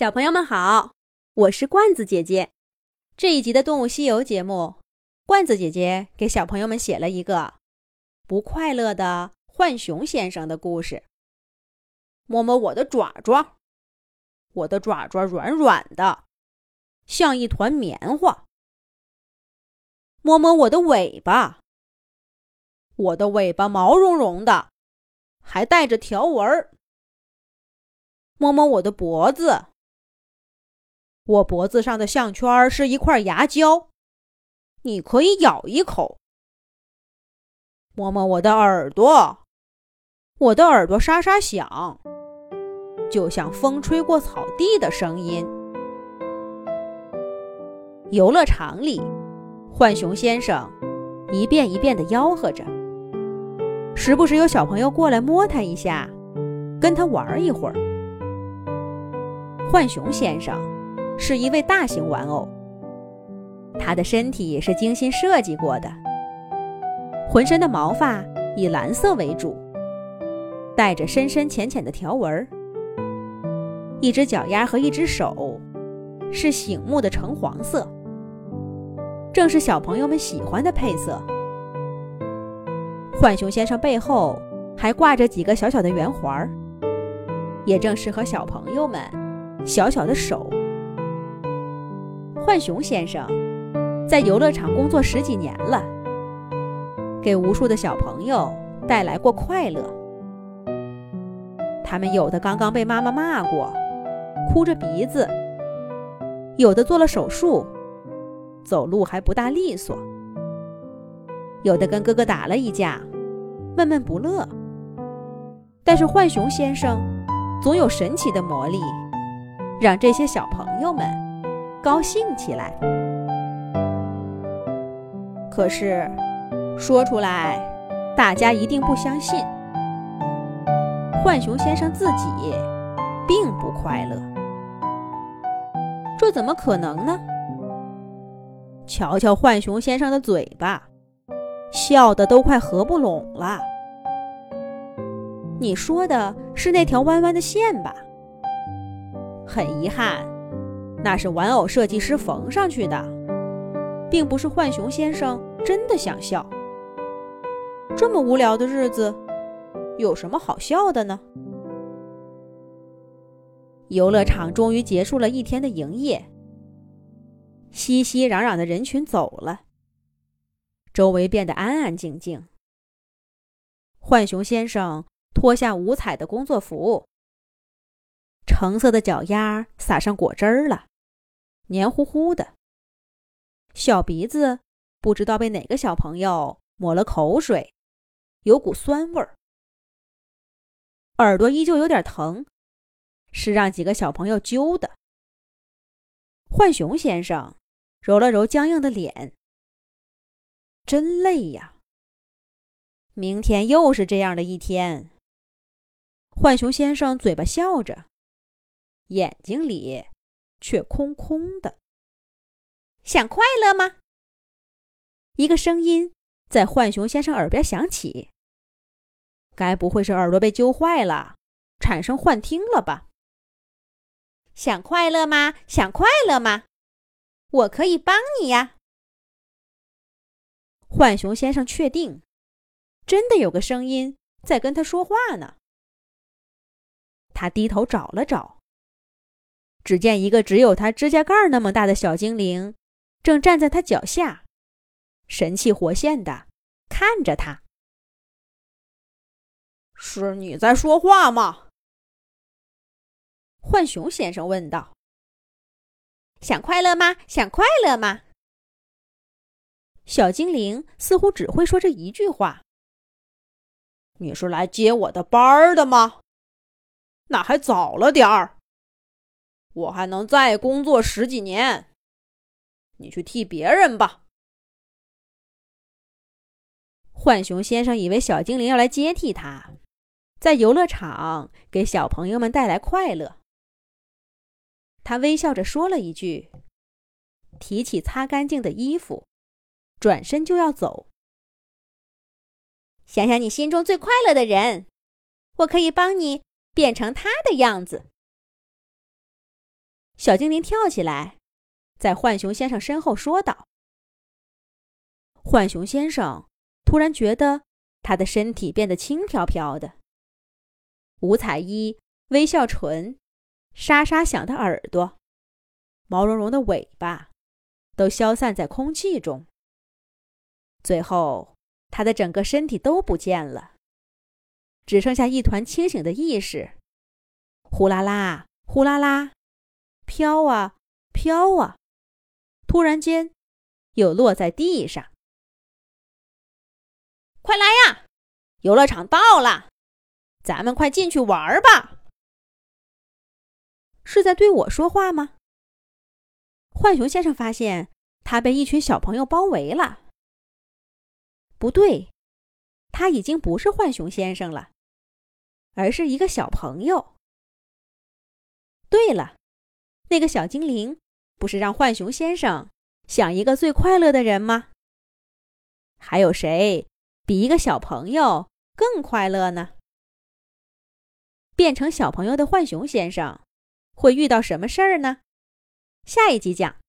小朋友们好，我是罐子姐姐。这一集的《动物西游》节目，罐子姐姐给小朋友们写了一个不快乐的浣熊先生的故事。摸摸我的爪爪，我的爪爪软软的，像一团棉花。摸摸我的尾巴，我的尾巴毛茸茸的，还带着条纹儿。摸摸我的脖子。我脖子上的项圈是一块牙胶，你可以咬一口。摸摸我的耳朵，我的耳朵沙沙响，就像风吹过草地的声音。游乐场里，浣熊先生一遍一遍地吆喝着，时不时有小朋友过来摸他一下，跟他玩一会儿。浣熊先生。是一位大型玩偶，它的身体是精心设计过的，浑身的毛发以蓝色为主，带着深深浅浅的条纹儿。一只脚丫和一只手是醒目的橙黄色，正是小朋友们喜欢的配色。浣熊先生背后还挂着几个小小的圆环儿，也正适合小朋友们小小的手。浣熊先生在游乐场工作十几年了，给无数的小朋友带来过快乐。他们有的刚刚被妈妈骂过，哭着鼻子；有的做了手术，走路还不大利索；有的跟哥哥打了一架，闷闷不乐。但是浣熊先生总有神奇的魔力，让这些小朋友们。高兴起来，可是说出来，大家一定不相信。浣熊先生自己并不快乐，这怎么可能呢？瞧瞧浣熊先生的嘴巴，笑得都快合不拢了。你说的是那条弯弯的线吧？很遗憾。那是玩偶设计师缝上去的，并不是浣熊先生真的想笑。这么无聊的日子，有什么好笑的呢？游乐场终于结束了一天的营业，熙熙攘攘的人群走了，周围变得安安静静。浣熊先生脱下五彩的工作服，橙色的脚丫撒上果汁儿了。黏糊糊的，小鼻子不知道被哪个小朋友抹了口水，有股酸味儿。耳朵依旧有点疼，是让几个小朋友揪的。浣熊先生揉了揉僵硬的脸，真累呀。明天又是这样的一天。浣熊先生嘴巴笑着，眼睛里。却空空的。想快乐吗？一个声音在浣熊先生耳边响起。该不会是耳朵被揪坏了，产生幻听了吧？想快乐吗？想快乐吗？我可以帮你呀。浣熊先生确定，真的有个声音在跟他说话呢。他低头找了找。只见一个只有他指甲盖那么大的小精灵，正站在他脚下，神气活现的看着他。是你在说话吗？浣熊先生问道。想快乐吗？想快乐吗？小精灵似乎只会说这一句话。你是来接我的班儿的吗？那还早了点儿。我还能再工作十几年，你去替别人吧。浣熊先生以为小精灵要来接替他，在游乐场给小朋友们带来快乐。他微笑着说了一句，提起擦干净的衣服，转身就要走。想想你心中最快乐的人，我可以帮你变成他的样子。小精灵跳起来，在浣熊先生身后说道：“浣熊先生突然觉得他的身体变得轻飘飘的，五彩衣、微笑唇、沙沙响的耳朵、毛茸茸的尾巴，都消散在空气中。最后，他的整个身体都不见了，只剩下一团清醒的意识，呼啦啦，呼啦啦。”飘啊飘啊，突然间又落在地上。快来呀，游乐场到了，咱们快进去玩吧！是在对我说话吗？浣熊先生发现他被一群小朋友包围了。不对，他已经不是浣熊先生了，而是一个小朋友。对了。那个小精灵不是让浣熊先生想一个最快乐的人吗？还有谁比一个小朋友更快乐呢？变成小朋友的浣熊先生会遇到什么事儿呢？下一集讲。